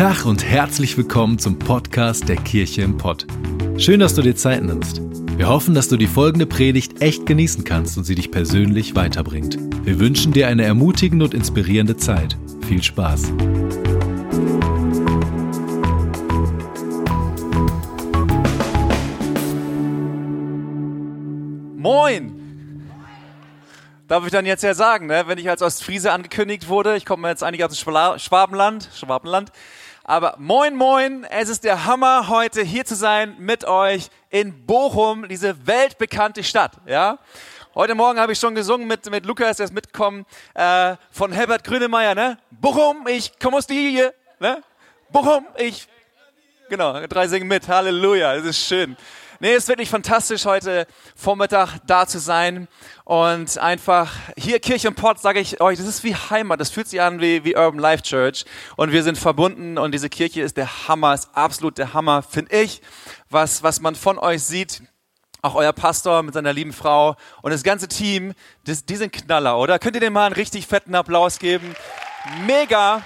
Tag und herzlich willkommen zum Podcast der Kirche im Pott. Schön, dass du dir Zeit nimmst. Wir hoffen, dass du die folgende Predigt echt genießen kannst und sie dich persönlich weiterbringt. Wir wünschen dir eine ermutigende und inspirierende Zeit. Viel Spaß. Moin! Darf ich dann jetzt ja sagen, ne? wenn ich als Ostfriese angekündigt wurde, ich komme jetzt eigentlich aus dem Schwabenland, Schwabenland, aber moin moin, es ist der Hammer heute hier zu sein mit euch in Bochum, diese weltbekannte Stadt, ja. Heute Morgen habe ich schon gesungen mit, mit Lukas, der ist mitgekommen, äh, von Herbert Grönemeyer, ne? Bochum, ich komme aus hier, ne? Bochum, ich Genau, drei singen mit. Halleluja, das ist schön. Nee, es ist wirklich fantastisch, heute Vormittag da zu sein. Und einfach hier Kirche und Pott, sage ich euch, das ist wie Heimat. Das fühlt sich an wie, wie Urban Life Church. Und wir sind verbunden und diese Kirche ist der Hammer, ist absolut der Hammer, finde ich. Was, was man von euch sieht, auch euer Pastor mit seiner lieben Frau und das ganze Team, das, die sind Knaller, oder? Könnt ihr dem mal einen richtig fetten Applaus geben? Mega,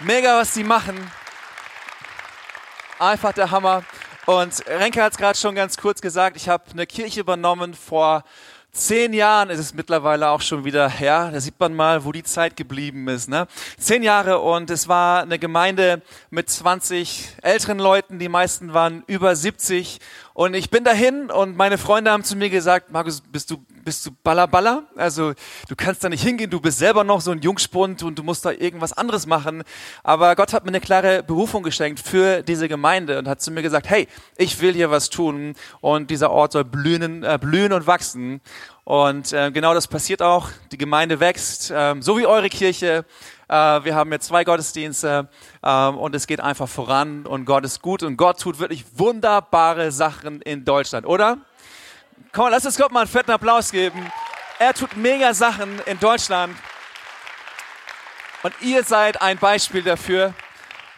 mega, was sie machen. Einfach der Hammer. Und Renke hat es gerade schon ganz kurz gesagt, ich habe eine Kirche übernommen vor zehn Jahren ist es mittlerweile auch schon wieder her. Da sieht man mal, wo die Zeit geblieben ist. Ne? Zehn Jahre und es war eine Gemeinde mit 20 älteren Leuten. Die meisten waren über 70. Und ich bin dahin und meine Freunde haben zu mir gesagt, Markus, bist du, bist du Ballerballer? Also du kannst da nicht hingehen, du bist selber noch so ein Jungspund und du musst da irgendwas anderes machen. Aber Gott hat mir eine klare Berufung geschenkt für diese Gemeinde und hat zu mir gesagt, hey, ich will hier was tun und dieser Ort soll blühen, äh, blühen und wachsen. Und äh, genau das passiert auch. Die Gemeinde wächst, ähm, so wie eure Kirche. Äh, wir haben jetzt zwei Gottesdienste ähm, und es geht einfach voran und Gott ist gut und Gott tut wirklich wunderbare Sachen in Deutschland, oder? Komm, lass uns Gott mal einen fetten Applaus geben. Er tut mega Sachen in Deutschland und ihr seid ein Beispiel dafür.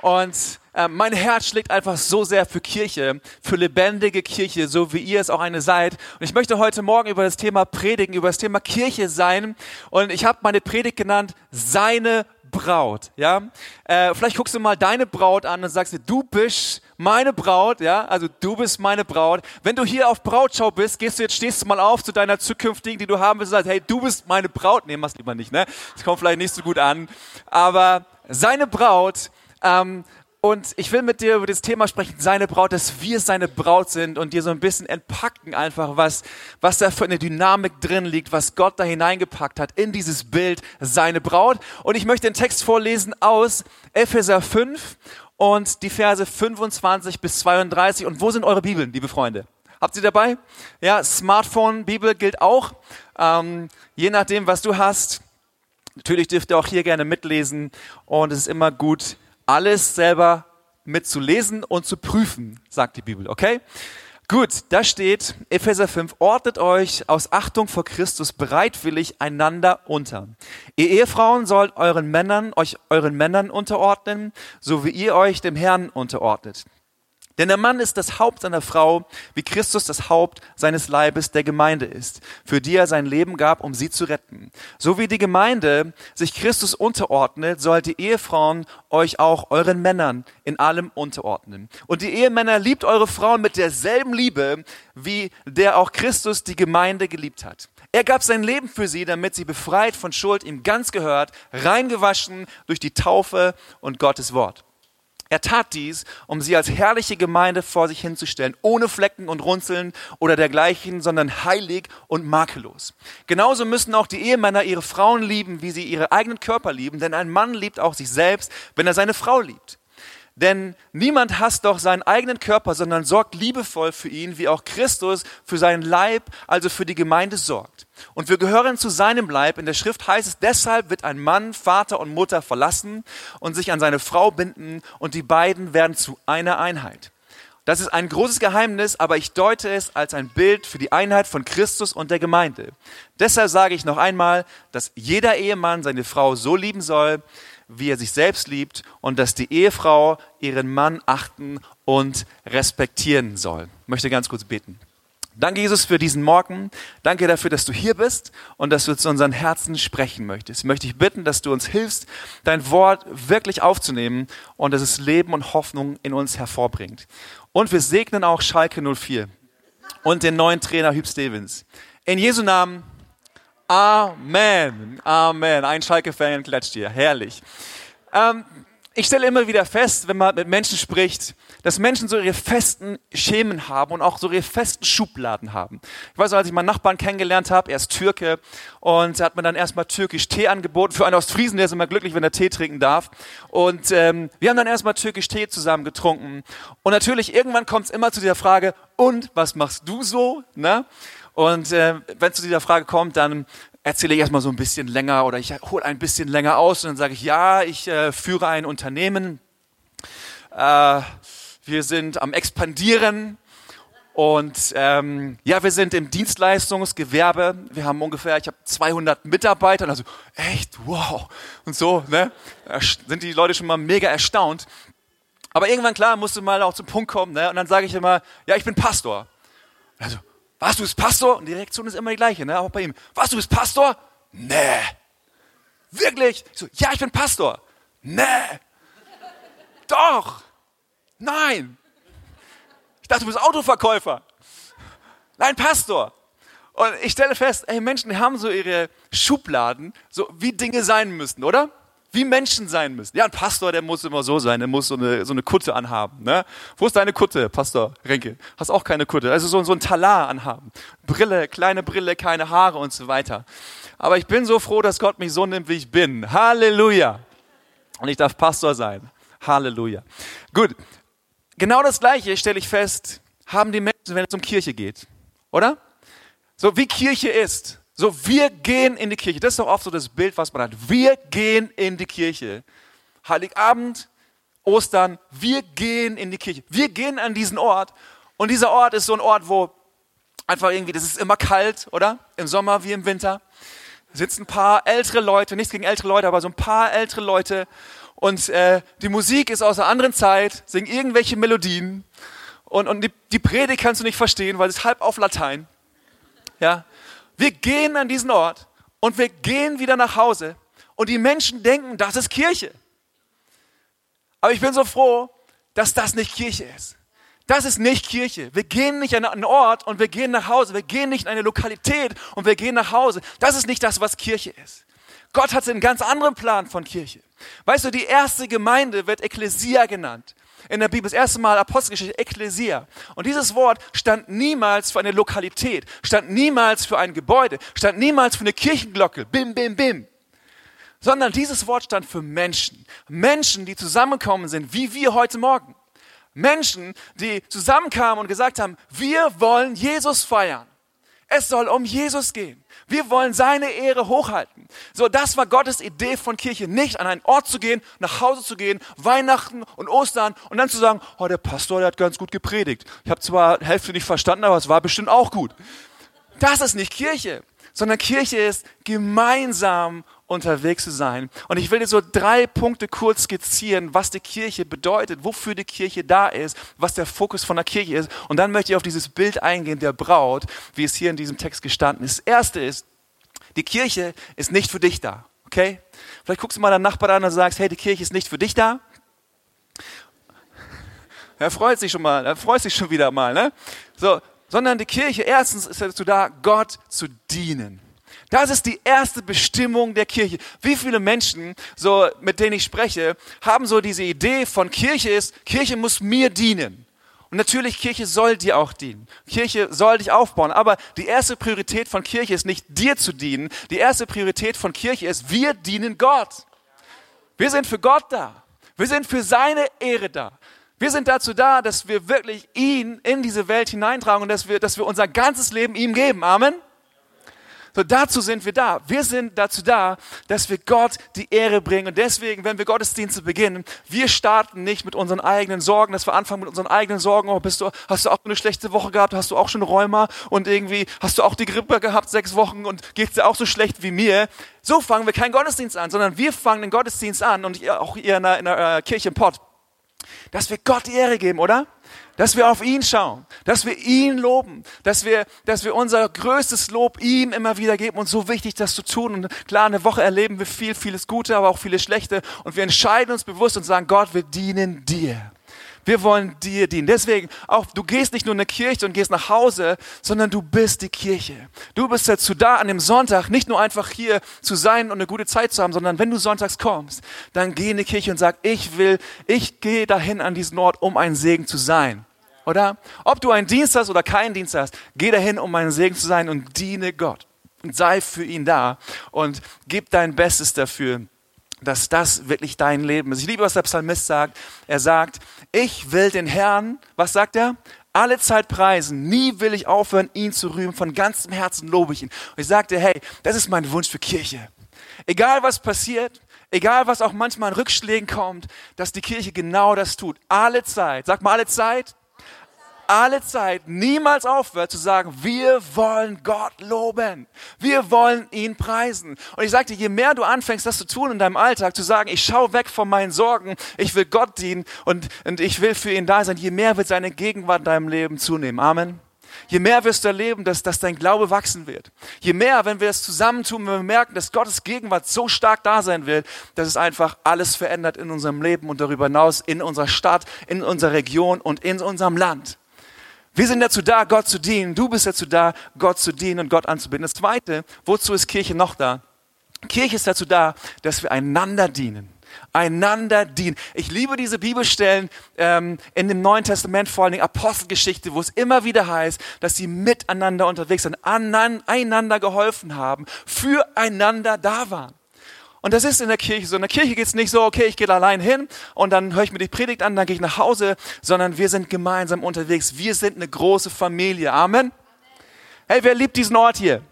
Und äh, mein Herz schlägt einfach so sehr für Kirche, für lebendige Kirche, so wie ihr es auch eine seid. Und ich möchte heute Morgen über das Thema predigen, über das Thema Kirche sein. Und ich habe meine Predigt genannt, seine Braut. Ja, äh, vielleicht guckst du mal deine Braut an und sagst dir, du bist meine Braut. Ja, also du bist meine Braut. Wenn du hier auf Brautschau bist, gehst du jetzt stehst du mal auf zu deiner zukünftigen, die du haben willst, und sagst, hey, du bist meine Braut. Nee, mach's lieber nicht. Ne, das kommt vielleicht nicht so gut an. Aber seine Braut. Ähm, und ich will mit dir über das Thema sprechen, seine Braut, dass wir seine Braut sind und dir so ein bisschen entpacken einfach, was, was da für eine Dynamik drin liegt, was Gott da hineingepackt hat in dieses Bild, seine Braut. Und ich möchte den Text vorlesen aus Epheser 5 und die Verse 25 bis 32. Und wo sind eure Bibeln, liebe Freunde? Habt ihr dabei? Ja, Smartphone, Bibel gilt auch. Ähm, je nachdem, was du hast. Natürlich dürft ihr auch hier gerne mitlesen und es ist immer gut, alles selber mitzulesen und zu prüfen, sagt die Bibel, okay? Gut, da steht Epheser 5, ordnet euch aus Achtung vor Christus bereitwillig einander unter. Ihr Ehefrauen sollt euren Männern, euch euren Männern unterordnen, so wie ihr euch dem Herrn unterordnet. Denn der Mann ist das Haupt seiner Frau, wie Christus das Haupt seines Leibes der Gemeinde ist, für die er sein Leben gab, um sie zu retten. So wie die Gemeinde sich Christus unterordnet, sollt die Ehefrauen euch auch euren Männern in allem unterordnen. Und die Ehemänner liebt eure Frauen mit derselben Liebe, wie der auch Christus die Gemeinde geliebt hat. Er gab sein Leben für sie, damit sie befreit von Schuld ihm ganz gehört, reingewaschen durch die Taufe und Gottes Wort. Er tat dies, um sie als herrliche Gemeinde vor sich hinzustellen, ohne Flecken und Runzeln oder dergleichen, sondern heilig und makellos. Genauso müssen auch die Ehemänner ihre Frauen lieben, wie sie ihre eigenen Körper lieben, denn ein Mann liebt auch sich selbst, wenn er seine Frau liebt. Denn niemand hasst doch seinen eigenen Körper, sondern sorgt liebevoll für ihn, wie auch Christus für seinen Leib, also für die Gemeinde sorgt. Und wir gehören zu seinem Leib. In der Schrift heißt es, deshalb wird ein Mann Vater und Mutter verlassen und sich an seine Frau binden und die beiden werden zu einer Einheit. Das ist ein großes Geheimnis, aber ich deute es als ein Bild für die Einheit von Christus und der Gemeinde. Deshalb sage ich noch einmal, dass jeder Ehemann seine Frau so lieben soll, wie er sich selbst liebt und dass die Ehefrau ihren Mann achten und respektieren soll. Ich möchte ganz kurz beten. Danke, Jesus, für diesen Morgen. Danke dafür, dass du hier bist und dass du zu unseren Herzen sprechen möchtest. Ich möchte dich bitten, dass du uns hilfst, dein Wort wirklich aufzunehmen und dass es Leben und Hoffnung in uns hervorbringt. Und wir segnen auch Schalke 04 und den neuen Trainer Hüb Stevens. In Jesu Namen. Amen. Amen. Ein Schalke-Fan klatscht hier. Herrlich. Ähm, ich stelle immer wieder fest, wenn man mit Menschen spricht, dass Menschen so ihre festen Schemen haben und auch so ihre festen Schubladen haben. Ich weiß noch, als ich meinen Nachbarn kennengelernt habe, er ist Türke und er hat mir dann erstmal türkisch Tee angeboten. Für einen Ostfriesen, der ist immer glücklich, wenn er Tee trinken darf. Und ähm, wir haben dann erstmal türkisch Tee zusammen getrunken. Und natürlich, irgendwann kommt es immer zu dieser Frage, und was machst du so? Ne? Und äh, wenn es zu dieser Frage kommt, dann erzähle ich erstmal so ein bisschen länger oder ich hole ein bisschen länger aus und dann sage ich, ja, ich äh, führe ein Unternehmen, äh, wir sind am expandieren und ähm, ja, wir sind im Dienstleistungsgewerbe, wir haben ungefähr, ich habe 200 Mitarbeiter, also echt, wow und so, ne, sind die Leute schon mal mega erstaunt. Aber irgendwann, klar, musste mal auch zum Punkt kommen, ne? und dann sage ich immer, ja, ich bin Pastor. Also, was, du bist Pastor? Und die Reaktion ist immer die gleiche, ne? auch bei ihm. Was, du bist Pastor? Nee. Wirklich? Ich so, ja, ich bin Pastor. Nee. Doch. Nein. Ich dachte, du bist Autoverkäufer. Nein, Pastor. Und ich stelle fest, ey, Menschen haben so ihre Schubladen, so wie Dinge sein müssen, oder? Wie Menschen sein müssen. Ja, ein Pastor, der muss immer so sein, der muss so eine, so eine Kutte anhaben. Ne? Wo ist deine Kutte, Pastor Renke? Hast auch keine Kutte. Also so, so ein Talar anhaben. Brille, kleine Brille, keine Haare und so weiter. Aber ich bin so froh, dass Gott mich so nimmt, wie ich bin. Halleluja. Und ich darf Pastor sein. Halleluja. Gut. Genau das Gleiche stelle ich fest, haben die Menschen, wenn es um Kirche geht. Oder? So wie Kirche ist. So, wir gehen in die Kirche. Das ist doch oft so das Bild, was man hat. Wir gehen in die Kirche. Heiligabend, Ostern, wir gehen in die Kirche. Wir gehen an diesen Ort. Und dieser Ort ist so ein Ort, wo einfach irgendwie, das ist immer kalt, oder? Im Sommer wie im Winter. Da sitzen ein paar ältere Leute, nichts gegen ältere Leute, aber so ein paar ältere Leute. Und äh, die Musik ist aus einer anderen Zeit, singen irgendwelche Melodien. Und, und die, die Predigt kannst du nicht verstehen, weil es ist halb auf Latein. Ja, wir gehen an diesen Ort und wir gehen wieder nach Hause und die Menschen denken, das ist Kirche. Aber ich bin so froh, dass das nicht Kirche ist. Das ist nicht Kirche. Wir gehen nicht an einen Ort und wir gehen nach Hause. Wir gehen nicht in eine Lokalität und wir gehen nach Hause. Das ist nicht das, was Kirche ist. Gott hat einen ganz anderen Plan von Kirche. Weißt du, die erste Gemeinde wird Ekklesia genannt in der Bibel. Das erste Mal Apostelgeschichte, Ekklesia. Und dieses Wort stand niemals für eine Lokalität, stand niemals für ein Gebäude, stand niemals für eine Kirchenglocke. Bim, bim, bim. Sondern dieses Wort stand für Menschen. Menschen, die zusammengekommen sind, wie wir heute Morgen. Menschen, die zusammenkamen und gesagt haben, wir wollen Jesus feiern. Es soll um Jesus gehen. Wir wollen seine Ehre hochhalten. So, das war Gottes Idee von Kirche. Nicht an einen Ort zu gehen, nach Hause zu gehen, Weihnachten und Ostern und dann zu sagen, oh, der Pastor, der hat ganz gut gepredigt. Ich habe zwar Hälfte nicht verstanden, aber es war bestimmt auch gut. Das ist nicht Kirche, sondern Kirche ist gemeinsam unterwegs zu sein. Und ich will dir so drei Punkte kurz skizzieren, was die Kirche bedeutet, wofür die Kirche da ist, was der Fokus von der Kirche ist. Und dann möchte ich auf dieses Bild eingehen der Braut, wie es hier in diesem Text gestanden ist. Das erste ist, die Kirche ist nicht für dich da. Okay? Vielleicht guckst du mal deinen Nachbarn an und sagst, hey, die Kirche ist nicht für dich da. Er freut sich schon mal, er freut sich schon wieder mal, ne? So, sondern die Kirche erstens ist dazu da, Gott zu dienen. Das ist die erste Bestimmung der Kirche. Wie viele Menschen, so, mit denen ich spreche, haben so diese Idee von Kirche ist, Kirche muss mir dienen. Und natürlich, Kirche soll dir auch dienen. Kirche soll dich aufbauen. Aber die erste Priorität von Kirche ist nicht dir zu dienen. Die erste Priorität von Kirche ist, wir dienen Gott. Wir sind für Gott da. Wir sind für seine Ehre da. Wir sind dazu da, dass wir wirklich ihn in diese Welt hineintragen und dass wir, dass wir unser ganzes Leben ihm geben. Amen. So, dazu sind wir da. Wir sind dazu da, dass wir Gott die Ehre bringen. Und deswegen, wenn wir Gottesdienste beginnen, wir starten nicht mit unseren eigenen Sorgen, dass wir anfangen mit unseren eigenen Sorgen. Oh, bist du, hast du auch eine schlechte Woche gehabt? Hast du auch schon Rheuma? Und irgendwie hast du auch die Grippe gehabt, sechs Wochen und geht's dir auch so schlecht wie mir? So fangen wir keinen Gottesdienst an, sondern wir fangen den Gottesdienst an und auch ihr in der, in der äh, Kirche im Pott Dass wir Gott die Ehre geben, oder? Dass wir auf ihn schauen, dass wir ihn loben, dass wir, dass wir unser größtes Lob ihm immer wieder geben und so wichtig, das zu tun. Und klar, eine Woche erleben wir viel, vieles Gute, aber auch vieles Schlechte. Und wir entscheiden uns bewusst und sagen, Gott, wir dienen dir. Wir wollen dir dienen. Deswegen auch, du gehst nicht nur in eine Kirche und gehst nach Hause, sondern du bist die Kirche. Du bist dazu da, an dem Sonntag nicht nur einfach hier zu sein und eine gute Zeit zu haben, sondern wenn du sonntags kommst, dann geh in die Kirche und sag, ich will, ich gehe dahin an diesen Ort, um ein Segen zu sein. Oder? Ob du einen Dienst hast oder keinen Dienst hast, geh dahin, um ein Segen zu sein und diene Gott. Und sei für ihn da und gib dein Bestes dafür dass das wirklich dein Leben ist. Ich liebe, was der Psalmist sagt. Er sagt, ich will den Herrn, was sagt er? Alle Zeit preisen. Nie will ich aufhören, ihn zu rühmen. Von ganzem Herzen lobe ich ihn. Und ich sagte, hey, das ist mein Wunsch für Kirche. Egal was passiert, egal was auch manchmal an Rückschlägen kommt, dass die Kirche genau das tut. Alle Zeit. Sag mal alle Zeit alle Zeit niemals aufhört zu sagen, wir wollen Gott loben. Wir wollen ihn preisen. Und ich sagte, je mehr du anfängst, das zu tun in deinem Alltag, zu sagen, ich schaue weg von meinen Sorgen, ich will Gott dienen und, und ich will für ihn da sein, je mehr wird seine Gegenwart in deinem Leben zunehmen. Amen. Je mehr wirst du erleben, dass, dass dein Glaube wachsen wird. Je mehr, wenn wir es zusammentun, wenn wir merken, dass Gottes Gegenwart so stark da sein wird, dass es einfach alles verändert in unserem Leben und darüber hinaus in unserer Stadt, in unserer Region und in unserem Land. Wir sind dazu da, Gott zu dienen. Du bist dazu da, Gott zu dienen und Gott anzubinden. Das Zweite, wozu ist Kirche noch da? Kirche ist dazu da, dass wir einander dienen. Einander dienen. Ich liebe diese Bibelstellen ähm, in dem Neuen Testament, vor allem Apostelgeschichte, wo es immer wieder heißt, dass sie miteinander unterwegs sind, einander geholfen haben, füreinander da waren. Und das ist in der Kirche so. In der Kirche geht es nicht so, okay, ich gehe allein hin und dann höre ich mir die Predigt an, dann gehe ich nach Hause, sondern wir sind gemeinsam unterwegs. Wir sind eine große Familie. Amen. Hey, wer liebt diesen Ort hier?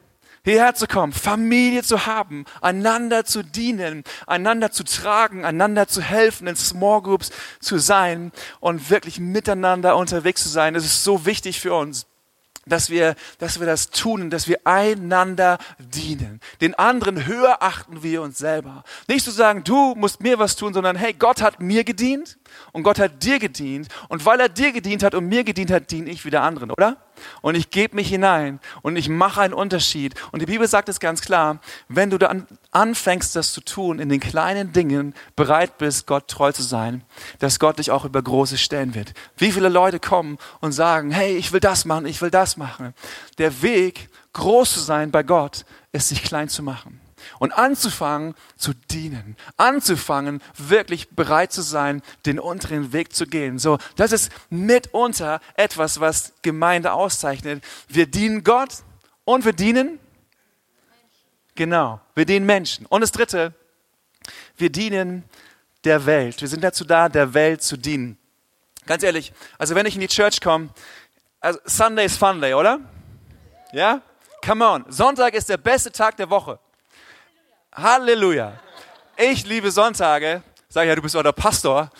Hierher zu kommen, Familie zu haben, einander zu dienen, einander zu tragen, einander zu helfen, in Small Groups zu sein und wirklich miteinander unterwegs zu sein. Das ist so wichtig für uns dass wir, dass wir das tun dass wir einander dienen. Den anderen höher achten wir uns selber. Nicht zu sagen, du musst mir was tun, sondern hey, Gott hat mir gedient und Gott hat dir gedient und weil er dir gedient hat und mir gedient hat, diene ich wieder anderen, oder? Und ich gebe mich hinein und ich mache einen Unterschied. Und die Bibel sagt es ganz klar, wenn du dann anfängst, das zu tun, in den kleinen Dingen bereit bist, Gott treu zu sein, dass Gott dich auch über Große stellen wird. Wie viele Leute kommen und sagen, hey, ich will das machen, ich will das machen. Der Weg, groß zu sein bei Gott, ist sich klein zu machen und anzufangen zu dienen, anzufangen wirklich bereit zu sein, den unteren Weg zu gehen. So, das ist mitunter etwas, was Gemeinde auszeichnet. Wir dienen Gott und wir dienen Genau, wir dienen Menschen. Und das Dritte, wir dienen der Welt. Wir sind dazu da, der Welt zu dienen. Ganz ehrlich, also wenn ich in die Church komme, also Sunday ist Fun Day, oder? Ja? Come on. Sonntag ist der beste Tag der Woche. Halleluja. Ich liebe Sonntage. Sag ja, du bist euer Pastor.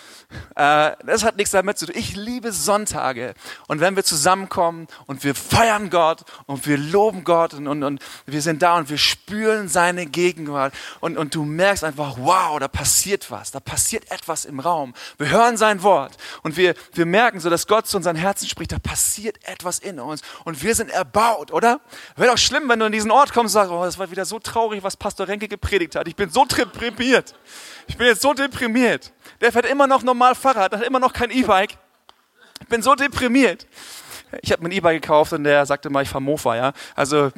Äh, das hat nichts damit zu tun. Ich liebe Sonntage. Und wenn wir zusammenkommen und wir feiern Gott und wir loben Gott und, und, und wir sind da und wir spüren seine Gegenwart und, und du merkst einfach, wow, da passiert was. Da passiert etwas im Raum. Wir hören sein Wort und wir, wir merken so, dass Gott zu unseren Herzen spricht. Da passiert etwas in uns und wir sind erbaut, oder? Wäre doch schlimm, wenn du in diesen Ort kommst und sagst, oh, das war wieder so traurig, was Pastor Renke gepredigt hat. Ich bin so deprimiert. Ich bin jetzt so deprimiert. Der fährt immer noch normal Fahrrad, hat immer noch kein E-Bike. Ich bin so deprimiert. Ich habe mir ein E-Bike gekauft und der sagte mal, ich fahre Mofa, ja. Also,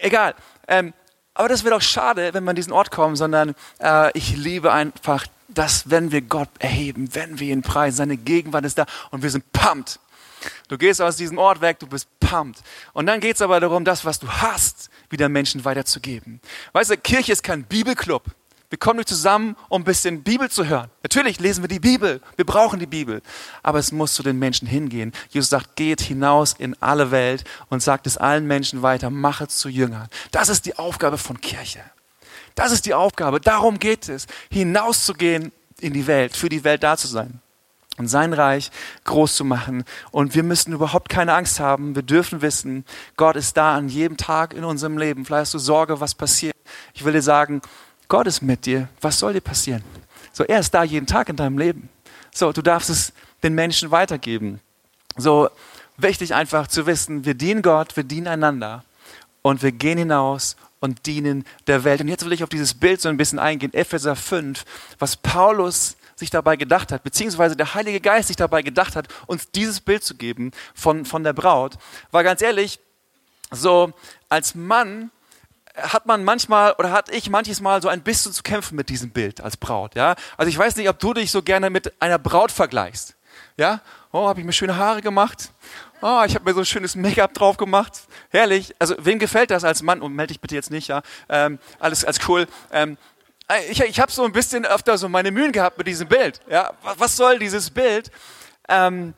egal. Ähm, aber das wäre doch schade, wenn wir an diesen Ort kommen, sondern äh, ich liebe einfach, dass wenn wir Gott erheben, wenn wir ihn preisen, seine Gegenwart ist da und wir sind pumped. Du gehst aus diesem Ort weg, du bist pumped. Und dann geht es aber darum, das, was du hast, wieder Menschen weiterzugeben. Weißt du, Kirche ist kein Bibelclub. Wir kommen nicht zusammen, um ein bisschen Bibel zu hören. Natürlich lesen wir die Bibel. Wir brauchen die Bibel. Aber es muss zu den Menschen hingehen. Jesus sagt, geht hinaus in alle Welt und sagt es allen Menschen weiter, mache zu Jüngern. Das ist die Aufgabe von Kirche. Das ist die Aufgabe. Darum geht es, hinauszugehen in die Welt, für die Welt da zu sein und sein Reich groß zu machen. Und wir müssen überhaupt keine Angst haben. Wir dürfen wissen, Gott ist da an jedem Tag in unserem Leben. Vielleicht hast du Sorge, was passiert. Ich will dir sagen, Gott ist mit dir. Was soll dir passieren? So, er ist da jeden Tag in deinem Leben. So, du darfst es den Menschen weitergeben. So wichtig einfach zu wissen, wir dienen Gott, wir dienen einander und wir gehen hinaus und dienen der Welt. Und jetzt will ich auf dieses Bild so ein bisschen eingehen, Epheser 5, was Paulus sich dabei gedacht hat, beziehungsweise der Heilige Geist sich dabei gedacht hat, uns dieses Bild zu geben von, von der Braut. War ganz ehrlich, so als Mann hat man manchmal oder hat ich manches Mal so ein bisschen zu kämpfen mit diesem Bild als Braut. Ja? Also ich weiß nicht, ob du dich so gerne mit einer Braut vergleichst. Ja? Oh, habe ich mir schöne Haare gemacht? Oh, ich habe mir so ein schönes Make-up drauf gemacht. Herrlich. Also wem gefällt das als Mann? Und melde dich bitte jetzt nicht, ja. Ähm, alles als cool. Ähm, ich ich habe so ein bisschen öfter so meine Mühen gehabt mit diesem Bild. Ja, was soll dieses Bild? Ähm,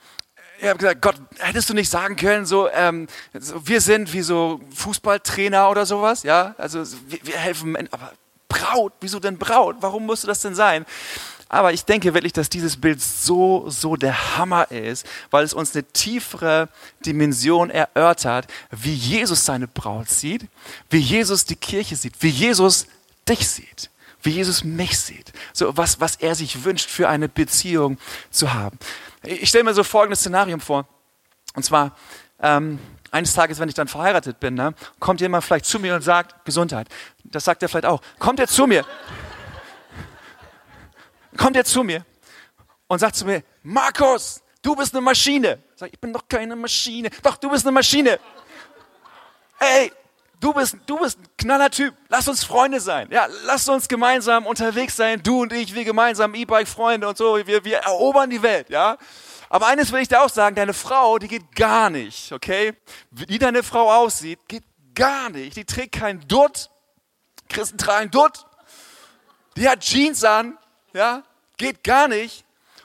ich habe gesagt, Gott, hättest du nicht sagen können, so, ähm, so, wir sind wie so Fußballtrainer oder sowas, ja, also wir, wir helfen, aber Braut, wieso denn Braut? Warum musste das denn sein? Aber ich denke wirklich, dass dieses Bild so, so der Hammer ist, weil es uns eine tiefere Dimension erörtert, wie Jesus seine Braut sieht, wie Jesus die Kirche sieht, wie Jesus dich sieht, wie Jesus mich sieht. So was, was er sich wünscht für eine Beziehung zu haben. Ich stelle mir so folgendes Szenario vor. Und zwar, ähm, eines Tages, wenn ich dann verheiratet bin, ne, kommt jemand vielleicht zu mir und sagt, Gesundheit. Das sagt er vielleicht auch. Kommt er zu mir kommt er zu mir und sagt zu mir, Markus, du bist eine Maschine. Ich sage, ich bin doch keine Maschine. Doch, du bist eine Maschine. Ey, du bist, du bist ein knaller Typ. Lass uns Freunde sein. Ja, lass uns gemeinsam unterwegs sein. Du und ich, wir gemeinsam E-Bike-Freunde und so. Wir, wir erobern die Welt, ja. Aber eines will ich dir auch sagen, deine Frau, die geht gar nicht, okay? Wie deine Frau aussieht, geht gar nicht. Die trägt keinen Dutt. Christen tragen Dutt. Die hat Jeans an, ja, geht gar nicht.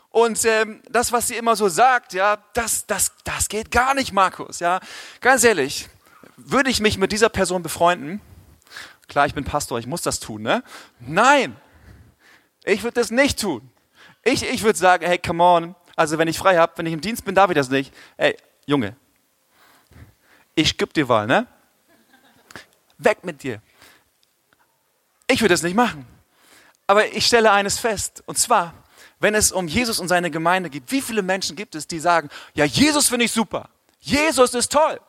Und ähm, das, was sie immer so sagt, ja, das, das, das geht gar nicht, Markus. Ja, ganz ehrlich, würde ich mich mit dieser Person befreunden? Klar, ich bin Pastor, ich muss das tun, ne? Nein, ich würde das nicht tun. Ich, ich würde sagen, hey, come on. Also wenn ich frei habe, wenn ich im Dienst bin, darf ich das nicht. Ey, Junge, ich gebe dir Wahl, ne? Weg mit dir. Ich würde das nicht machen. Aber ich stelle eines fest, und zwar, wenn es um Jesus und seine Gemeinde geht, wie viele Menschen gibt es, die sagen, ja, Jesus finde ich super, Jesus ist toll,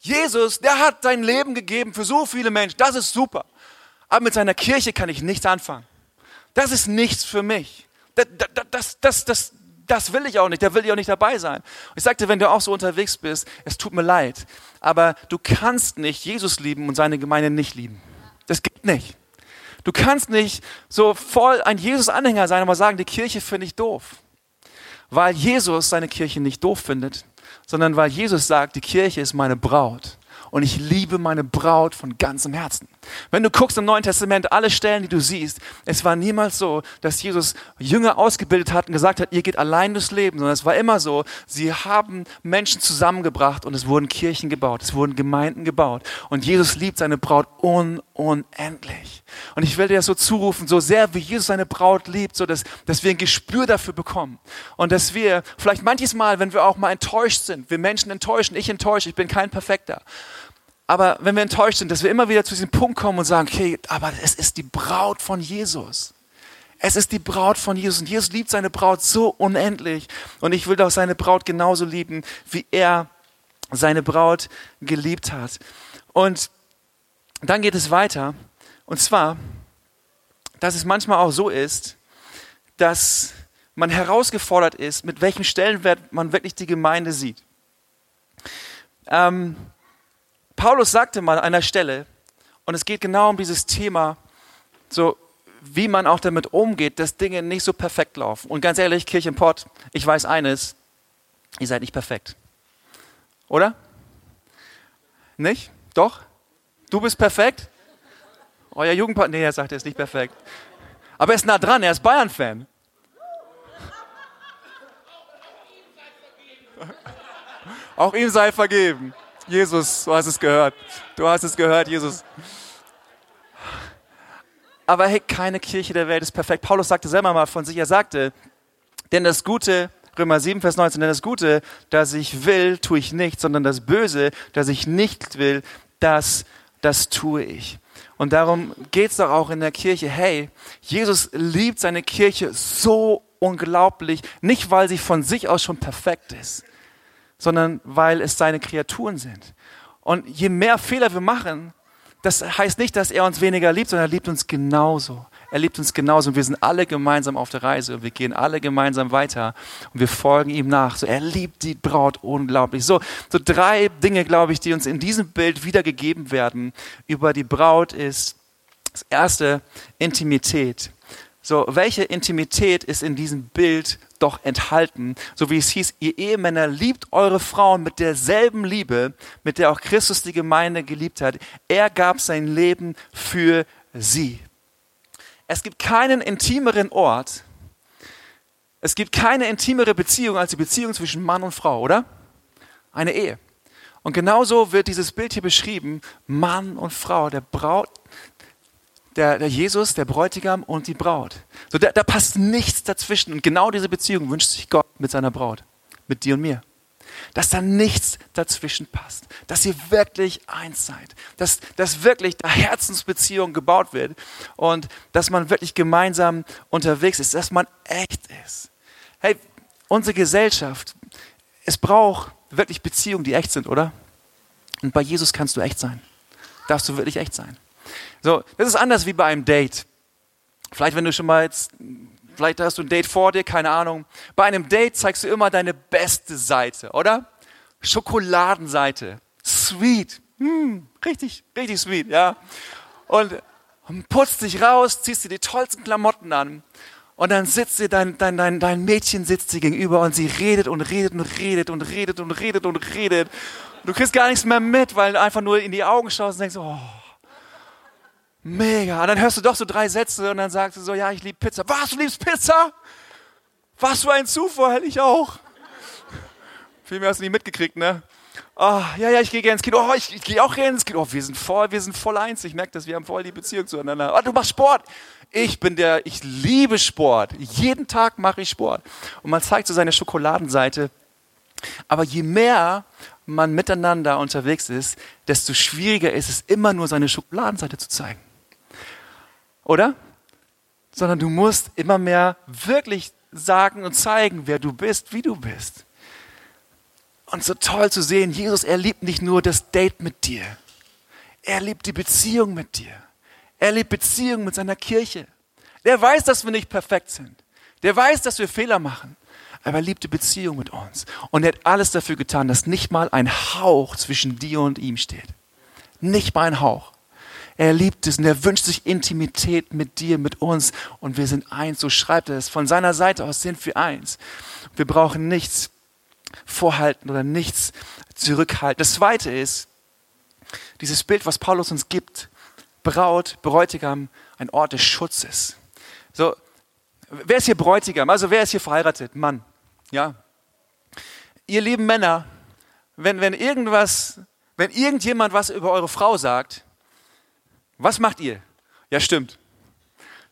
Jesus, der hat sein Leben gegeben für so viele Menschen, das ist super, aber mit seiner Kirche kann ich nichts anfangen. Das ist nichts für mich. Das, das, das, das, das will ich auch nicht, da will ich auch nicht dabei sein. ich sagte, wenn du auch so unterwegs bist, es tut mir leid, aber du kannst nicht Jesus lieben und seine Gemeinde nicht lieben. Das geht nicht. Du kannst nicht so voll ein Jesus-Anhänger sein, aber sagen, die Kirche finde ich doof. Weil Jesus seine Kirche nicht doof findet, sondern weil Jesus sagt, die Kirche ist meine Braut und ich liebe meine Braut von ganzem Herzen. Wenn du guckst im Neuen Testament, alle Stellen, die du siehst, es war niemals so, dass Jesus Jünger ausgebildet hat und gesagt hat, ihr geht allein durchs Leben, sondern es war immer so, sie haben Menschen zusammengebracht und es wurden Kirchen gebaut, es wurden Gemeinden gebaut und Jesus liebt seine Braut un unendlich. Und ich will dir das so zurufen, so sehr wie Jesus seine Braut liebt, so dass, dass wir ein Gespür dafür bekommen und dass wir vielleicht manches Mal, wenn wir auch mal enttäuscht sind, wir Menschen enttäuschen, ich enttäusche, ich bin kein Perfekter, aber wenn wir enttäuscht sind, dass wir immer wieder zu diesem Punkt kommen und sagen, okay, aber es ist die Braut von Jesus. Es ist die Braut von Jesus. Und Jesus liebt seine Braut so unendlich. Und ich will doch seine Braut genauso lieben, wie er seine Braut geliebt hat. Und dann geht es weiter. Und zwar, dass es manchmal auch so ist, dass man herausgefordert ist, mit welchem Stellenwert man wirklich die Gemeinde sieht. Ähm, Paulus sagte mal an einer Stelle, und es geht genau um dieses Thema, so wie man auch damit umgeht, dass Dinge nicht so perfekt laufen. Und ganz ehrlich, Kirchenpott, ich weiß eines, ihr seid nicht perfekt. Oder? Nicht? Doch? Du bist perfekt? Euer Jugendpartner, nee, er sagt, er ist nicht perfekt. Aber er ist nah dran, er ist Bayern-Fan. Auch ihm sei vergeben. Jesus, du hast es gehört. Du hast es gehört, Jesus. Aber hey, keine Kirche der Welt ist perfekt. Paulus sagte selber mal von sich, er sagte, denn das Gute, Römer 7, Vers 19, denn das Gute, das ich will, tue ich nicht, sondern das Böse, das ich nicht will, das, das tue ich. Und darum geht es doch auch in der Kirche. Hey, Jesus liebt seine Kirche so unglaublich, nicht weil sie von sich aus schon perfekt ist, sondern weil es seine Kreaturen sind. Und je mehr Fehler wir machen, das heißt nicht, dass er uns weniger liebt, sondern er liebt uns genauso. Er liebt uns genauso und wir sind alle gemeinsam auf der Reise und wir gehen alle gemeinsam weiter und wir folgen ihm nach. So, er liebt die Braut unglaublich. So, so drei Dinge, glaube ich, die uns in diesem Bild wiedergegeben werden über die Braut ist das erste Intimität. So, welche Intimität ist in diesem Bild doch enthalten? So wie es hieß, ihr Ehemänner liebt eure Frauen mit derselben Liebe, mit der auch Christus die Gemeinde geliebt hat. Er gab sein Leben für sie. Es gibt keinen intimeren Ort, es gibt keine intimere Beziehung als die Beziehung zwischen Mann und Frau, oder? Eine Ehe. Und genauso wird dieses Bild hier beschrieben, Mann und Frau, der Braut, der, der Jesus, der Bräutigam und die Braut. So, da, da passt nichts dazwischen. Und genau diese Beziehung wünscht sich Gott mit seiner Braut, mit dir und mir dass da nichts dazwischen passt, dass ihr wirklich eins seid, dass, dass wirklich da Herzensbeziehung gebaut wird und dass man wirklich gemeinsam unterwegs ist, dass man echt ist. Hey, unsere Gesellschaft, es braucht wirklich Beziehungen, die echt sind, oder? Und bei Jesus kannst du echt sein. Darfst du wirklich echt sein. So, das ist anders wie bei einem Date. Vielleicht, wenn du schon mal jetzt Vielleicht hast du ein Date vor dir, keine Ahnung. Bei einem Date zeigst du immer deine beste Seite, oder? Schokoladenseite. Sweet. Hm, richtig, richtig sweet, ja. Und putzt dich raus, ziehst dir die tollsten Klamotten an. Und dann sitzt sie, dein, dein, dein, dein Mädchen sitzt sie gegenüber und sie redet und redet und redet und redet und redet und redet. Und du kriegst gar nichts mehr mit, weil du einfach nur in die Augen schaust und denkst, oh, Mega. Und dann hörst du doch so drei Sätze und dann sagst du so, ja, ich liebe Pizza. Was, du liebst Pizza? Was für ein Zufall, ich auch. Viel mehr hast du nicht mitgekriegt, ne? Oh, ja, ja, ich gehe gerne ins Kino. Oh, ich, ich gehe auch gerne ins Kino. Oh, wir sind voll, wir sind voll eins. Ich merke das, wir haben voll die Beziehung zueinander. Oh, du machst Sport. Ich bin der, ich liebe Sport. Jeden Tag mache ich Sport. Und man zeigt so seine Schokoladenseite. Aber je mehr man miteinander unterwegs ist, desto schwieriger ist es, immer nur seine Schokoladenseite zu zeigen oder? Sondern du musst immer mehr wirklich sagen und zeigen, wer du bist, wie du bist. Und so toll zu sehen, Jesus, er liebt nicht nur das Date mit dir. Er liebt die Beziehung mit dir. Er liebt Beziehung mit seiner Kirche. Der weiß, dass wir nicht perfekt sind. Der weiß, dass wir Fehler machen. Aber er liebt die Beziehung mit uns. Und er hat alles dafür getan, dass nicht mal ein Hauch zwischen dir und ihm steht. Nicht mal ein Hauch. Er liebt es und er wünscht sich Intimität mit dir, mit uns und wir sind eins. So schreibt er es. Von seiner Seite aus sind wir eins. Wir brauchen nichts vorhalten oder nichts zurückhalten. Das zweite ist, dieses Bild, was Paulus uns gibt, Braut, Bräutigam, ein Ort des Schutzes. So, wer ist hier Bräutigam? Also wer ist hier verheiratet? Mann. Ja. Ihr lieben Männer, wenn, wenn irgendwas, wenn irgendjemand was über eure Frau sagt, was macht ihr? Ja, stimmt.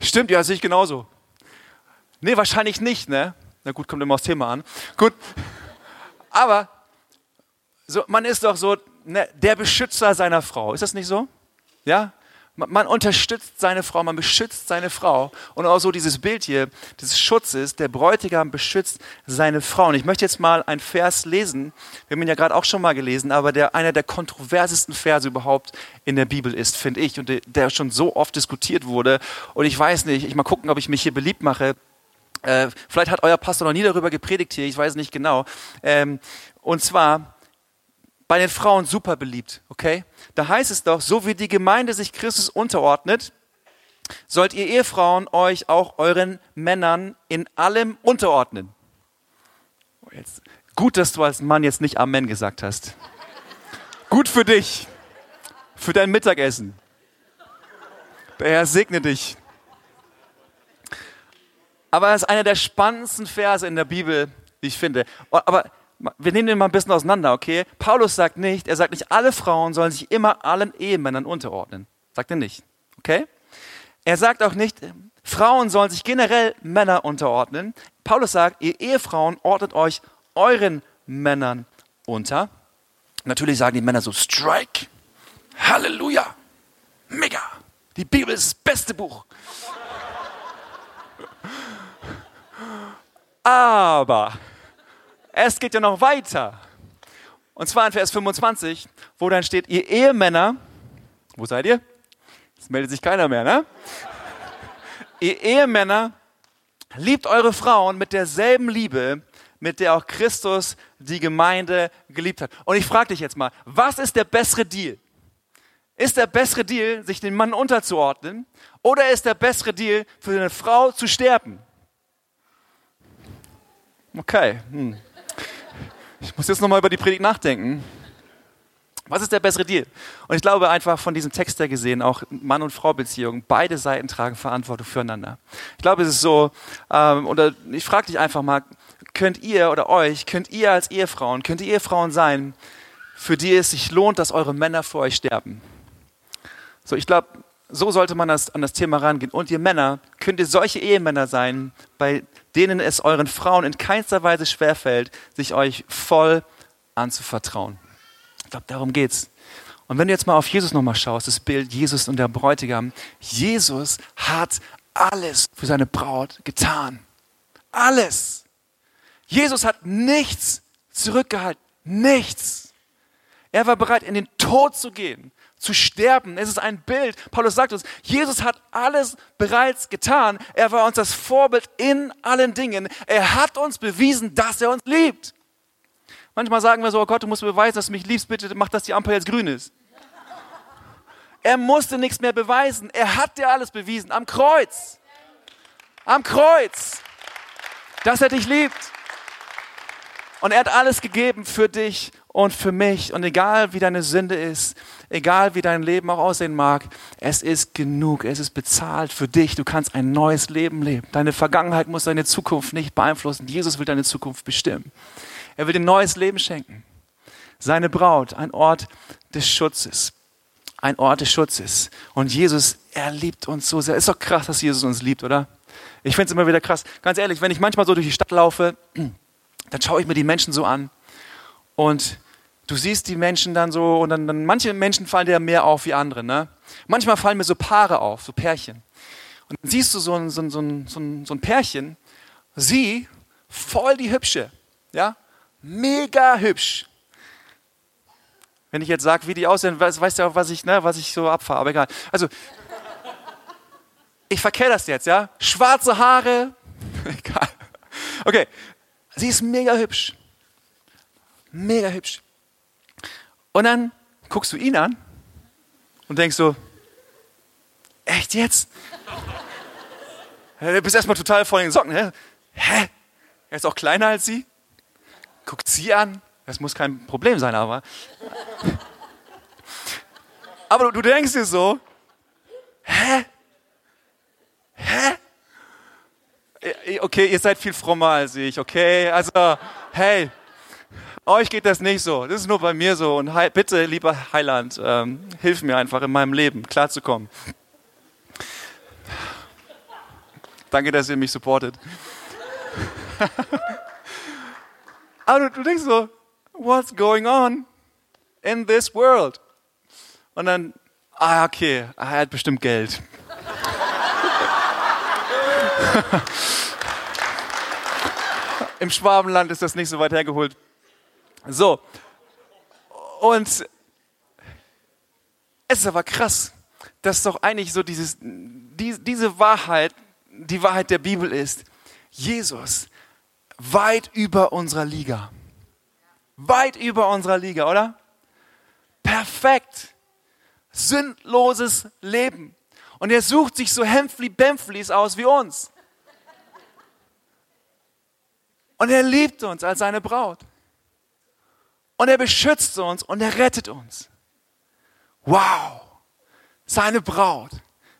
Stimmt, ja, sehe ich genauso. Nee, wahrscheinlich nicht, ne? Na gut, kommt immer aufs Thema an. Gut. Aber so, man ist doch so ne, der Beschützer seiner Frau. Ist das nicht so? Ja? Man unterstützt seine Frau, man beschützt seine Frau. Und auch so dieses Bild hier des Schutzes, der Bräutigam beschützt seine Frau. Und ich möchte jetzt mal einen Vers lesen. Wir haben ihn ja gerade auch schon mal gelesen, aber der einer der kontroversesten Verse überhaupt in der Bibel ist, finde ich. Und der, der, schon so oft diskutiert wurde. Und ich weiß nicht, ich mal gucken, ob ich mich hier beliebt mache. Äh, vielleicht hat euer Pastor noch nie darüber gepredigt hier, ich weiß nicht genau. Ähm, und zwar, bei den Frauen super beliebt, okay? Da heißt es doch, so wie die Gemeinde sich Christus unterordnet, sollt ihr Ehefrauen euch auch euren Männern in allem unterordnen. Oh, jetzt, gut, dass du als Mann jetzt nicht Amen gesagt hast. gut für dich, für dein Mittagessen. Der Herr segne dich. Aber es ist einer der spannendsten Verse in der Bibel, die ich finde. Aber wir nehmen den mal ein bisschen auseinander, okay? Paulus sagt nicht, er sagt nicht, alle Frauen sollen sich immer allen Ehemännern unterordnen. Sagt er nicht, okay? Er sagt auch nicht, Frauen sollen sich generell Männer unterordnen. Paulus sagt, ihr Ehefrauen ordnet euch euren Männern unter. Natürlich sagen die Männer so, Strike, Halleluja, mega. Die Bibel ist das beste Buch. Aber es geht ja noch weiter. Und zwar in Vers 25, wo dann steht, ihr Ehemänner, wo seid ihr? Es meldet sich keiner mehr, ne? ihr Ehemänner, liebt eure Frauen mit derselben Liebe, mit der auch Christus die Gemeinde geliebt hat. Und ich frage dich jetzt mal, was ist der bessere Deal? Ist der bessere Deal, sich dem Mann unterzuordnen? Oder ist der bessere Deal, für eine Frau zu sterben? Okay. Hm. Ich muss jetzt nochmal über die Predigt nachdenken. Was ist der bessere Deal? Und ich glaube einfach von diesem Text her gesehen, auch Mann- und Frau-Beziehung, beide Seiten tragen Verantwortung füreinander. Ich glaube, es ist so, ähm, oder ich frage dich einfach mal, könnt ihr oder euch, könnt ihr als Ehefrauen, könnt ihr Ehefrauen sein, für die es sich lohnt, dass eure Männer für euch sterben? So, ich glaube, so sollte man das, an das Thema rangehen. Und ihr Männer, könnt ihr solche Ehemänner sein, bei denen es euren Frauen in keinster Weise schwerfällt, sich euch voll anzuvertrauen. Ich glaube, darum geht's. Und wenn du jetzt mal auf Jesus nochmal schaust, das Bild Jesus und der Bräutigam, Jesus hat alles für seine Braut getan. Alles. Jesus hat nichts zurückgehalten. Nichts. Er war bereit, in den Tod zu gehen, zu sterben. Es ist ein Bild. Paulus sagt uns, Jesus hat alles bereits getan. Er war uns das Vorbild in allen Dingen. Er hat uns bewiesen, dass er uns liebt. Manchmal sagen wir so, oh Gott, du musst beweisen, dass du mich liebst, bitte mach, dass die Ampel jetzt grün ist. Er musste nichts mehr beweisen. Er hat dir alles bewiesen. Am Kreuz. Am Kreuz. Dass er dich liebt. Und er hat alles gegeben für dich und für mich. Und egal wie deine Sünde ist, egal wie dein Leben auch aussehen mag, es ist genug. Es ist bezahlt für dich. Du kannst ein neues Leben leben. Deine Vergangenheit muss deine Zukunft nicht beeinflussen. Jesus will deine Zukunft bestimmen. Er will dir ein neues Leben schenken. Seine Braut, ein Ort des Schutzes. Ein Ort des Schutzes. Und Jesus, er liebt uns so sehr. Ist doch krass, dass Jesus uns liebt, oder? Ich finde es immer wieder krass. Ganz ehrlich, wenn ich manchmal so durch die Stadt laufe, dann schaue ich mir die Menschen so an und du siehst die Menschen dann so und dann, dann manche Menschen fallen dir mehr auf wie andere. Ne? Manchmal fallen mir so Paare auf, so Pärchen. Und dann siehst du so ein, so ein, so ein, so ein, Pärchen, sie voll die Hübsche, ja, mega hübsch. Wenn ich jetzt sage, wie die aussehen, weißt, weißt du auch, was ich, ne, was ich so abfahre, aber egal. Also, ich verkehre das jetzt, ja? Schwarze Haare, egal. Okay, Sie ist mega hübsch. Mega hübsch. Und dann guckst du ihn an und denkst so, echt jetzt? Du bist erstmal total voll in den Socken. Hä? Er ist auch kleiner als sie? Guckt sie an. Das muss kein Problem sein, aber. Aber du, du denkst dir so, hä? Hä? okay, ihr seid viel frommer als ich, okay? Also, hey, euch geht das nicht so. Das ist nur bei mir so. Und bitte, lieber Heiland, ähm, hilf mir einfach in meinem Leben klarzukommen. Danke, dass ihr mich supportet. Aber du, du denkst so, what's going on in this world? Und dann, ah, okay, er hat bestimmt Geld. Im Schwabenland ist das nicht so weit hergeholt. So. Und es ist aber krass, dass doch eigentlich so dieses, die, diese Wahrheit, die Wahrheit der Bibel ist. Jesus, weit über unserer Liga. Weit über unserer Liga, oder? Perfekt. Sündloses Leben. Und er sucht sich so Hempfli-Bempflis aus wie uns. Und er liebt uns als seine Braut. Und er beschützt uns und er rettet uns. Wow! Seine Braut.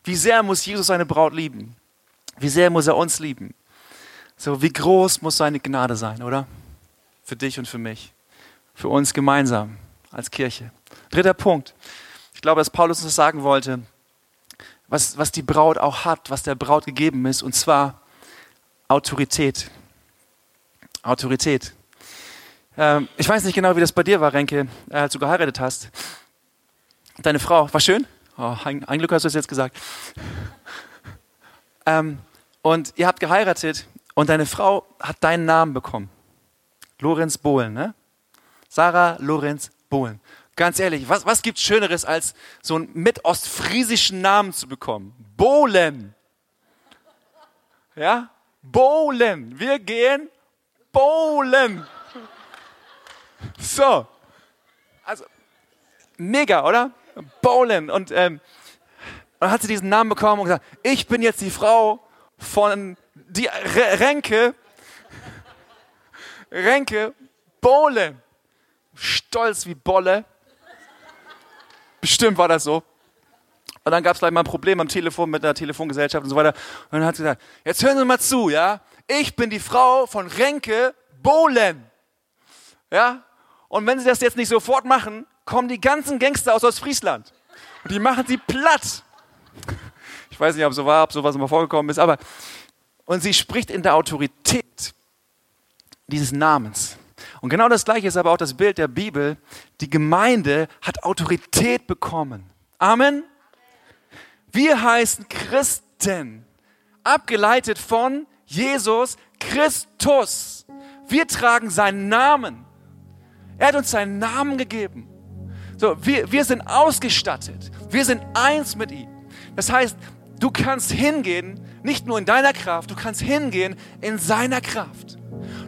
Wie sehr muss Jesus seine Braut lieben? Wie sehr muss er uns lieben? So, wie groß muss seine Gnade sein, oder? Für dich und für mich. Für uns gemeinsam als Kirche. Dritter Punkt. Ich glaube, dass Paulus uns das sagen wollte, was, was die Braut auch hat, was der Braut gegeben ist, und zwar Autorität. Autorität. Ähm, ich weiß nicht genau, wie das bei dir war, Renke, äh, als du geheiratet hast. Deine Frau, war schön? Oh, ein, Glück hast du es jetzt gesagt. Ähm, und ihr habt geheiratet Und deine Frau hat deinen Namen bekommen. Lorenz Bohlen, ne? Sarah Lorenz Bohlen. Ganz ehrlich, was, was gibt Schöneres, als so einen mitostfriesischen Namen zu bekommen? Bohlen. Ja? Bowlen. Wir gehen bowlen. So. Also, mega, oder? Bowlen. Und ähm, dann hat sie diesen Namen bekommen und gesagt, ich bin jetzt die Frau von die Renke, Renke Bowlen. Stolz wie Bolle. Bestimmt war das so. Und dann gab es gleich mal ein Problem am Telefon mit der Telefongesellschaft und so weiter. Und dann hat sie gesagt, jetzt hören Sie mal zu, ja? Ich bin die Frau von Renke Bohlen. Ja? Und wenn Sie das jetzt nicht sofort machen, kommen die ganzen Gangster aus Ostfriesland. Und die machen Sie platt. Ich weiß nicht, ob so war, ob sowas mal vorgekommen ist, aber und sie spricht in der Autorität dieses Namens. Und genau das gleiche ist aber auch das Bild der Bibel. Die Gemeinde hat Autorität bekommen. Amen. Wir heißen Christen, abgeleitet von Jesus Christus. Wir tragen seinen Namen. Er hat uns seinen Namen gegeben. So, wir, wir sind ausgestattet. Wir sind eins mit ihm. Das heißt, du kannst hingehen, nicht nur in deiner Kraft, du kannst hingehen in seiner Kraft.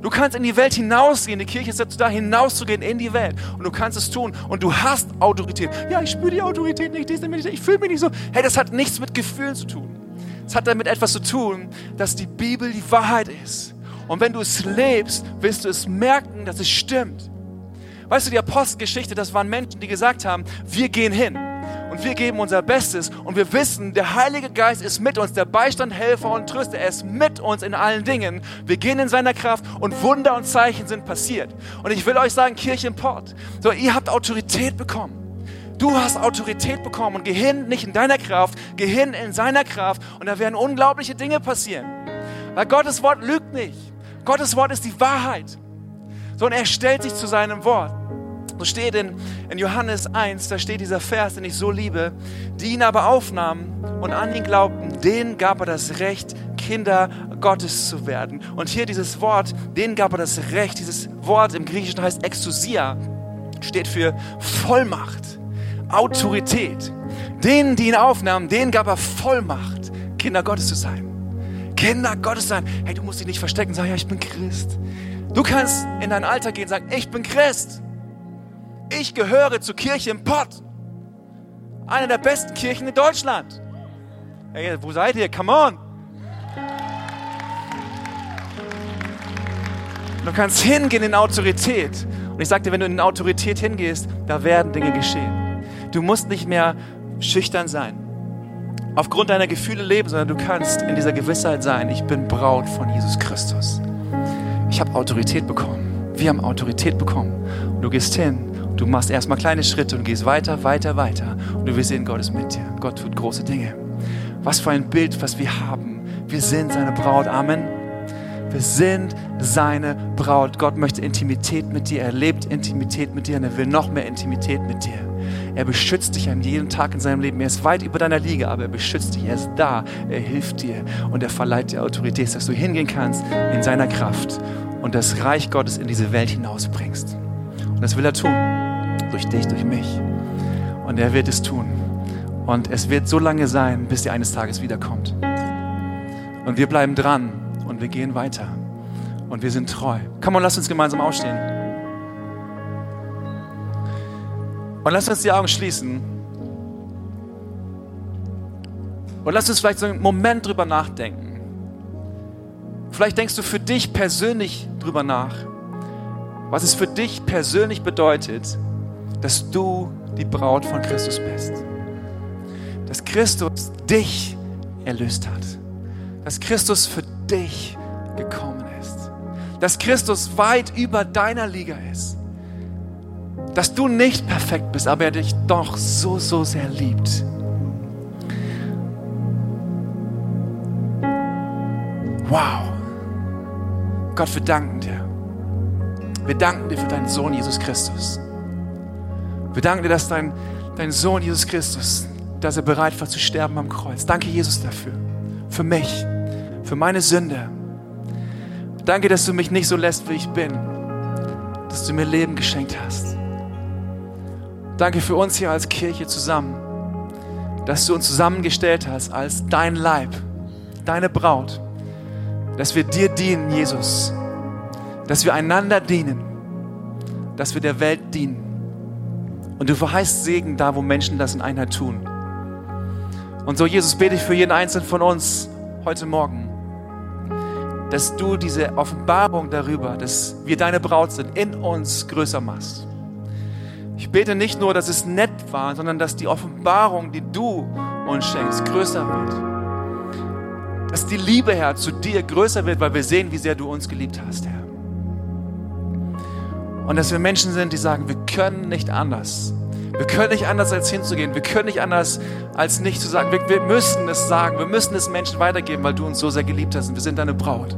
Du kannst in die Welt hinausgehen. Die Kirche ist dazu da, hinauszugehen in die Welt. Und du kannst es tun. Und du hast Autorität. Ja, ich spüre die Autorität nicht. Ich fühle mich nicht so. Hey, das hat nichts mit Gefühlen zu tun. Es hat damit etwas zu tun, dass die Bibel die Wahrheit ist. Und wenn du es lebst, wirst du es merken, dass es stimmt. Weißt du, die Apostelgeschichte, das waren Menschen, die gesagt haben, wir gehen hin und wir geben unser Bestes und wir wissen, der Heilige Geist ist mit uns, der Beistand, Helfer und Tröster. Er ist mit uns in allen Dingen. Wir gehen in seiner Kraft und Wunder und Zeichen sind passiert. Und ich will euch sagen, Kirche im Port, so ihr habt Autorität bekommen. Du hast Autorität bekommen und geh hin, nicht in deiner Kraft, geh hin in seiner Kraft und da werden unglaubliche Dinge passieren. Weil Gottes Wort lügt nicht. Gottes Wort ist die Wahrheit. So, und er stellt sich zu seinem Wort. So steht in, in Johannes 1, da steht dieser Vers, den ich so liebe, die ihn aber aufnahmen und an ihn glaubten, denen gab er das Recht, Kinder Gottes zu werden. Und hier dieses Wort, denen gab er das Recht, dieses Wort im Griechischen heißt Exousia, steht für Vollmacht, Autorität. Denen, die ihn aufnahmen, denen gab er Vollmacht, Kinder Gottes zu sein. Kinder Gottes sein. Hey, du musst dich nicht verstecken, sag ja, ich bin Christ. Du kannst in dein Alter gehen und sagen, ich bin Christ. Ich gehöre zur Kirche im Pott. Eine der besten Kirchen in Deutschland. Hey, wo seid ihr? Come on. Du kannst hingehen in Autorität. Und ich sagte, wenn du in Autorität hingehst, da werden Dinge geschehen. Du musst nicht mehr schüchtern sein, aufgrund deiner Gefühle leben, sondern du kannst in dieser Gewissheit sein, ich bin Braut von Jesus Christus. Ich habe Autorität bekommen. Wir haben Autorität bekommen. Und du gehst hin Du machst erstmal kleine Schritte und gehst weiter, weiter, weiter. Und du wirst sehen, Gott ist mit dir. Gott tut große Dinge. Was für ein Bild, was wir haben. Wir sind seine Braut. Amen. Wir sind seine Braut. Gott möchte Intimität mit dir. Er lebt Intimität mit dir und er will noch mehr Intimität mit dir. Er beschützt dich an jedem Tag in seinem Leben. Er ist weit über deiner Liga, aber er beschützt dich. Er ist da. Er hilft dir und er verleiht dir Autorität, dass du hingehen kannst in seiner Kraft und das Reich Gottes in diese Welt hinausbringst. Und das will er tun durch dich, durch mich. Und er wird es tun. Und es wird so lange sein, bis er eines Tages wiederkommt. Und wir bleiben dran und wir gehen weiter. Und wir sind treu. Komm und lass uns gemeinsam aufstehen. Und lass uns die Augen schließen. Und lass uns vielleicht so einen Moment drüber nachdenken. Vielleicht denkst du für dich persönlich drüber nach, was es für dich persönlich bedeutet, dass du die Braut von Christus bist. Dass Christus dich erlöst hat. Dass Christus für dich gekommen ist. Dass Christus weit über deiner Liga ist. Dass du nicht perfekt bist, aber er dich doch so, so sehr liebt. Wow. Gott, wir danken dir. Wir danken dir für deinen Sohn Jesus Christus. Wir danken dir, dass dein, dein Sohn Jesus Christus, dass er bereit war zu sterben am Kreuz. Danke Jesus dafür. Für mich, für meine Sünde. Danke, dass du mich nicht so lässt, wie ich bin. Dass du mir Leben geschenkt hast. Danke für uns hier als Kirche zusammen, dass du uns zusammengestellt hast als dein Leib, deine Braut, dass wir dir dienen, Jesus, dass wir einander dienen, dass wir der Welt dienen. Und du verheißt Segen da, wo Menschen das in Einheit tun. Und so, Jesus, bete ich für jeden Einzelnen von uns heute Morgen, dass du diese Offenbarung darüber, dass wir deine Braut sind, in uns größer machst. Ich bete nicht nur, dass es nett war, sondern dass die Offenbarung, die du uns schenkst, größer wird. Dass die Liebe, Herr, zu dir größer wird, weil wir sehen, wie sehr du uns geliebt hast, Herr. Und dass wir Menschen sind, die sagen, wir können nicht anders. Wir können nicht anders, als hinzugehen. Wir können nicht anders, als nicht zu sagen. Wir, wir müssen es sagen. Wir müssen es Menschen weitergeben, weil du uns so sehr geliebt hast. Und wir sind deine Braut.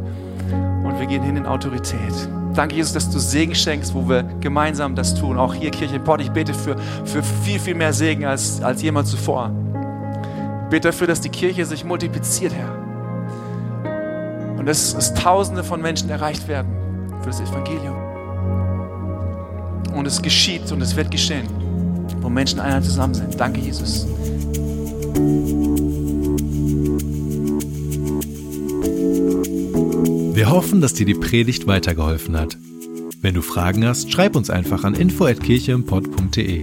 Und wir gehen hin in Autorität. Danke, Jesus, dass du Segen schenkst, wo wir gemeinsam das tun. Auch hier Kirche in Port. Ich bete für, für viel, viel mehr Segen als, als jemals zuvor. Ich bete dafür, dass die Kirche sich multipliziert, Herr. Und dass, dass Tausende von Menschen erreicht werden für das Evangelium. Und es geschieht und es wird geschehen, wo Menschen einer zusammen sind. Danke, Jesus. Wir hoffen, dass dir die Predigt weitergeholfen hat. Wenn du Fragen hast, schreib uns einfach an info@kircheimpott.de.